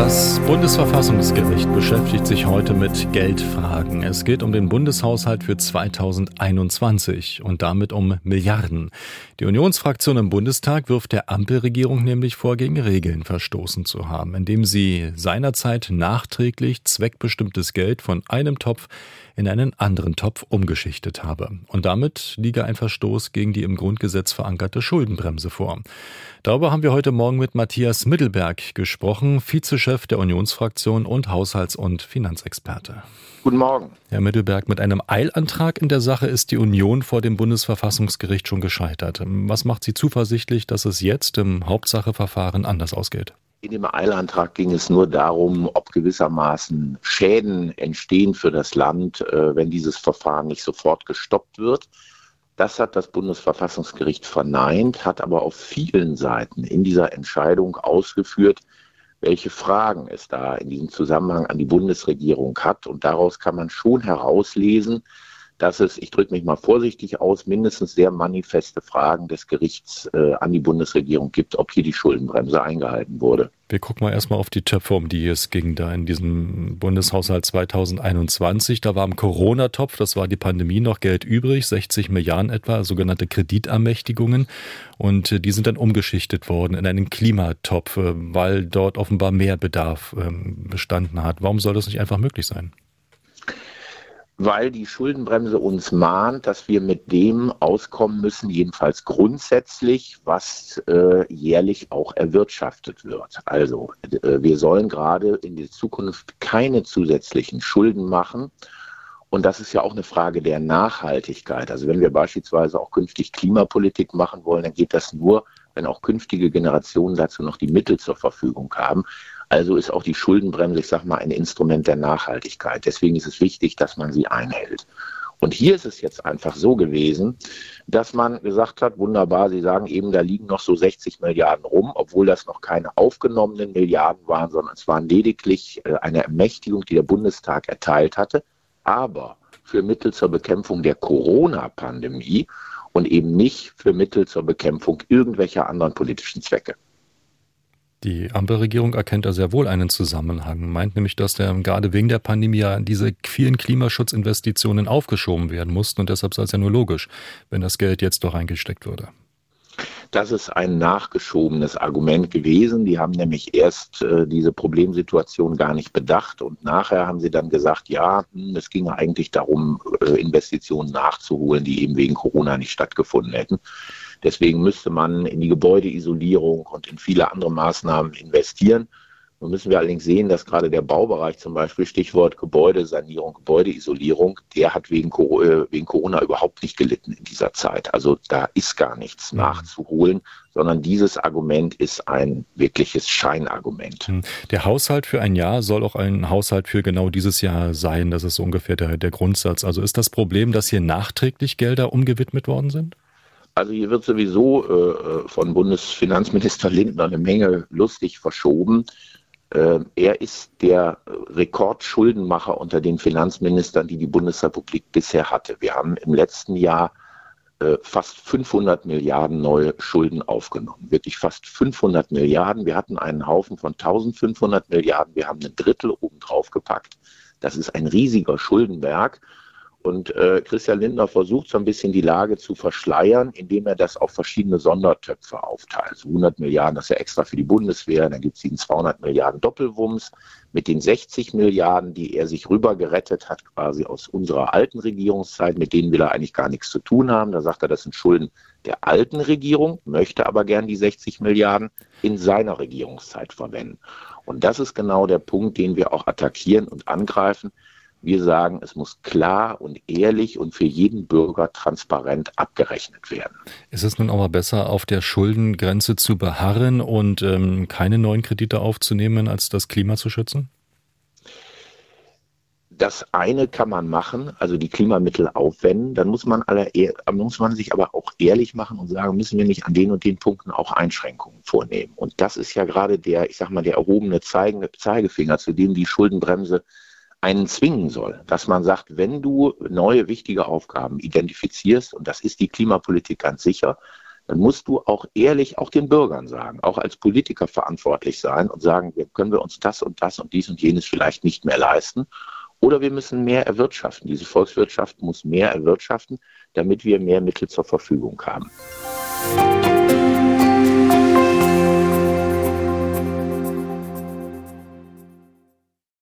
Das Bundesverfassungsgericht beschäftigt sich heute mit Geldfragen. Es geht um den Bundeshaushalt für 2021 und damit um Milliarden. Die Unionsfraktion im Bundestag wirft der Ampelregierung nämlich vor, gegen Regeln verstoßen zu haben, indem sie seinerzeit nachträglich zweckbestimmtes Geld von einem Topf in einen anderen Topf umgeschichtet habe. Und damit liege ein Verstoß gegen die im Grundgesetz verankerte Schuldenbremse vor. Darüber haben wir heute Morgen mit Matthias Mittelberg gesprochen, Vizechef der Unionsfraktion und Haushalts- und Finanzexperte. Guten Morgen. Herr Mittelberg, mit einem Eilantrag in der Sache ist die Union vor dem Bundesverfassungsgericht schon gescheitert. Was macht Sie zuversichtlich, dass es jetzt im Hauptsacheverfahren anders ausgeht? In dem Eilantrag ging es nur darum, ob gewissermaßen Schäden entstehen für das Land, äh, wenn dieses Verfahren nicht sofort gestoppt wird. Das hat das Bundesverfassungsgericht verneint, hat aber auf vielen Seiten in dieser Entscheidung ausgeführt, welche Fragen es da in diesem Zusammenhang an die Bundesregierung hat. Und daraus kann man schon herauslesen, dass es, ich drücke mich mal vorsichtig aus, mindestens sehr manifeste Fragen des Gerichts äh, an die Bundesregierung gibt, ob hier die Schuldenbremse eingehalten wurde. Wir gucken mal erstmal auf die Töpfe, um die es ging da in diesem Bundeshaushalt 2021. Da war im Corona-Topf, das war die Pandemie, noch Geld übrig, 60 Milliarden etwa, sogenannte Kreditermächtigungen. Und äh, die sind dann umgeschichtet worden in einen Klimatopf, äh, weil dort offenbar mehr Bedarf ähm, bestanden hat. Warum soll das nicht einfach möglich sein? Weil die Schuldenbremse uns mahnt, dass wir mit dem auskommen müssen, jedenfalls grundsätzlich, was äh, jährlich auch erwirtschaftet wird. Also äh, wir sollen gerade in der Zukunft keine zusätzlichen Schulden machen. Und das ist ja auch eine Frage der Nachhaltigkeit. Also wenn wir beispielsweise auch künftig Klimapolitik machen wollen, dann geht das nur, wenn auch künftige Generationen dazu noch die Mittel zur Verfügung haben. Also ist auch die Schuldenbremse, ich sage mal, ein Instrument der Nachhaltigkeit. Deswegen ist es wichtig, dass man sie einhält. Und hier ist es jetzt einfach so gewesen, dass man gesagt hat, wunderbar, Sie sagen eben, da liegen noch so 60 Milliarden rum, obwohl das noch keine aufgenommenen Milliarden waren, sondern es waren lediglich äh, eine Ermächtigung, die der Bundestag erteilt hatte, aber für Mittel zur Bekämpfung der Corona-Pandemie und eben nicht für Mittel zur Bekämpfung irgendwelcher anderen politischen Zwecke. Die Ampelregierung erkennt da sehr wohl einen Zusammenhang, meint nämlich, dass der, gerade wegen der Pandemie ja diese vielen Klimaschutzinvestitionen aufgeschoben werden mussten und deshalb sei es ja nur logisch, wenn das Geld jetzt doch eingesteckt würde. Das ist ein nachgeschobenes Argument gewesen. Die haben nämlich erst äh, diese Problemsituation gar nicht bedacht und nachher haben sie dann gesagt, ja, hm, es ginge eigentlich darum, äh, Investitionen nachzuholen, die eben wegen Corona nicht stattgefunden hätten. Deswegen müsste man in die Gebäudeisolierung und in viele andere Maßnahmen investieren. Nun müssen wir allerdings sehen, dass gerade der Baubereich zum Beispiel, Stichwort Gebäudesanierung, Gebäudeisolierung, der hat wegen, äh, Corona überhaupt nicht gelitten in dieser Zeit. Also da ist gar nichts mhm. nachzuholen, sondern dieses Argument ist ein wirkliches Scheinargument. Mhm. Der Haushalt für ein Jahr soll auch ein Haushalt für genau dieses Jahr sein. Das ist ungefähr der, der Grundsatz. Also ist das Problem, dass hier nachträglich Gelder umgewidmet worden sind? Also hier wird sowieso äh, von Bundesfinanzminister Lindner eine Menge lustig verschoben. Äh, er ist der Rekordschuldenmacher unter den Finanzministern, die die Bundesrepublik bisher hatte. Wir haben im letzten Jahr äh, fast 500 Milliarden neue Schulden aufgenommen. Wirklich fast 500 Milliarden. Wir hatten einen Haufen von 1500 Milliarden. Wir haben ein Drittel oben drauf gepackt. Das ist ein riesiger Schuldenberg. Und äh, Christian Lindner versucht so ein bisschen die Lage zu verschleiern, indem er das auf verschiedene Sondertöpfe aufteilt. So 100 Milliarden, das ist ja extra für die Bundeswehr, dann gibt es den 200 Milliarden Doppelwumms mit den 60 Milliarden, die er sich rüber gerettet hat, quasi aus unserer alten Regierungszeit, mit denen will er eigentlich gar nichts zu tun haben. Da sagt er, das sind Schulden der alten Regierung, möchte aber gern die 60 Milliarden in seiner Regierungszeit verwenden. Und das ist genau der Punkt, den wir auch attackieren und angreifen. Wir sagen, es muss klar und ehrlich und für jeden Bürger transparent abgerechnet werden. Ist es nun auch mal besser, auf der Schuldengrenze zu beharren und ähm, keine neuen Kredite aufzunehmen, als das Klima zu schützen? Das eine kann man machen, also die Klimamittel aufwenden. Dann muss man, alle, muss man sich aber auch ehrlich machen und sagen, müssen wir nicht an den und den Punkten auch Einschränkungen vornehmen. Und das ist ja gerade der, ich sag mal, der erhobene Zeigefinger, zu dem die Schuldenbremse einen zwingen soll, dass man sagt, wenn du neue wichtige Aufgaben identifizierst, und das ist die Klimapolitik ganz sicher, dann musst du auch ehrlich auch den Bürgern sagen, auch als Politiker verantwortlich sein und sagen, können wir uns das und das und dies und jenes vielleicht nicht mehr leisten. Oder wir müssen mehr erwirtschaften. Diese Volkswirtschaft muss mehr erwirtschaften, damit wir mehr Mittel zur Verfügung haben.